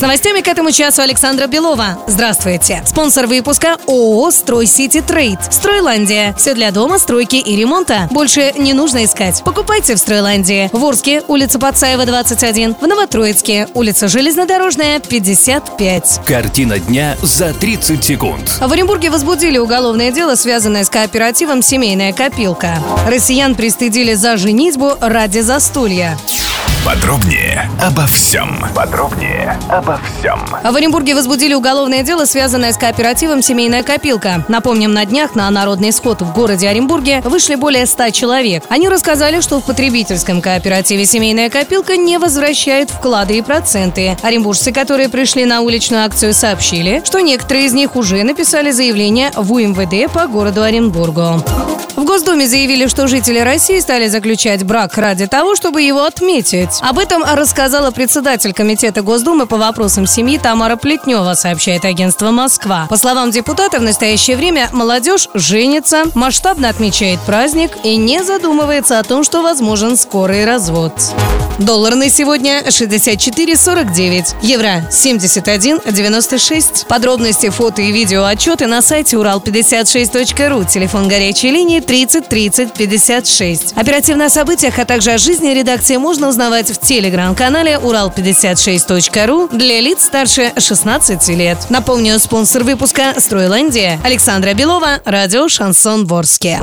С новостями к этому часу Александра Белова. Здравствуйте. Спонсор выпуска ООО «Строй Сити Трейд». Стройландия. Все для дома, стройки и ремонта. Больше не нужно искать. Покупайте в Стройландии. В Орске, улица Пацаева, 21. В Новотроицке, улица Железнодорожная, 55. Картина дня за 30 секунд. В Оренбурге возбудили уголовное дело, связанное с кооперативом «Семейная копилка». Россиян пристыдили за женитьбу ради застолья. Подробнее обо всем. Подробнее обо всем. В Оренбурге возбудили уголовное дело, связанное с кооперативом «Семейная копилка». Напомним, на днях на народный сход в городе Оренбурге вышли более 100 человек. Они рассказали, что в потребительском кооперативе «Семейная копилка» не возвращает вклады и проценты. Оренбуржцы, которые пришли на уличную акцию, сообщили, что некоторые из них уже написали заявление в УМВД по городу Оренбургу. В Госдуме заявили, что жители России стали заключать брак ради того, чтобы его отметить. Об этом рассказала председатель Комитета Госдумы по вопросам семьи Тамара Плетнева, сообщает агентство «Москва». По словам депутата, в настоящее время молодежь женится, масштабно отмечает праздник и не задумывается о том, что возможен скорый развод. Доллар на сегодня 64,49, евро 71,96. Подробности, фото и видео отчеты на сайте урал56.ру, телефон горячей линии 30 30 56. Оперативно о событиях, а также о жизни редакции можно узнавать в телеграм-канале урал56.ру для лиц старше 16 лет. Напомню, спонсор выпуска «Стройландия» Александра Белова, радио «Шансон Ворске».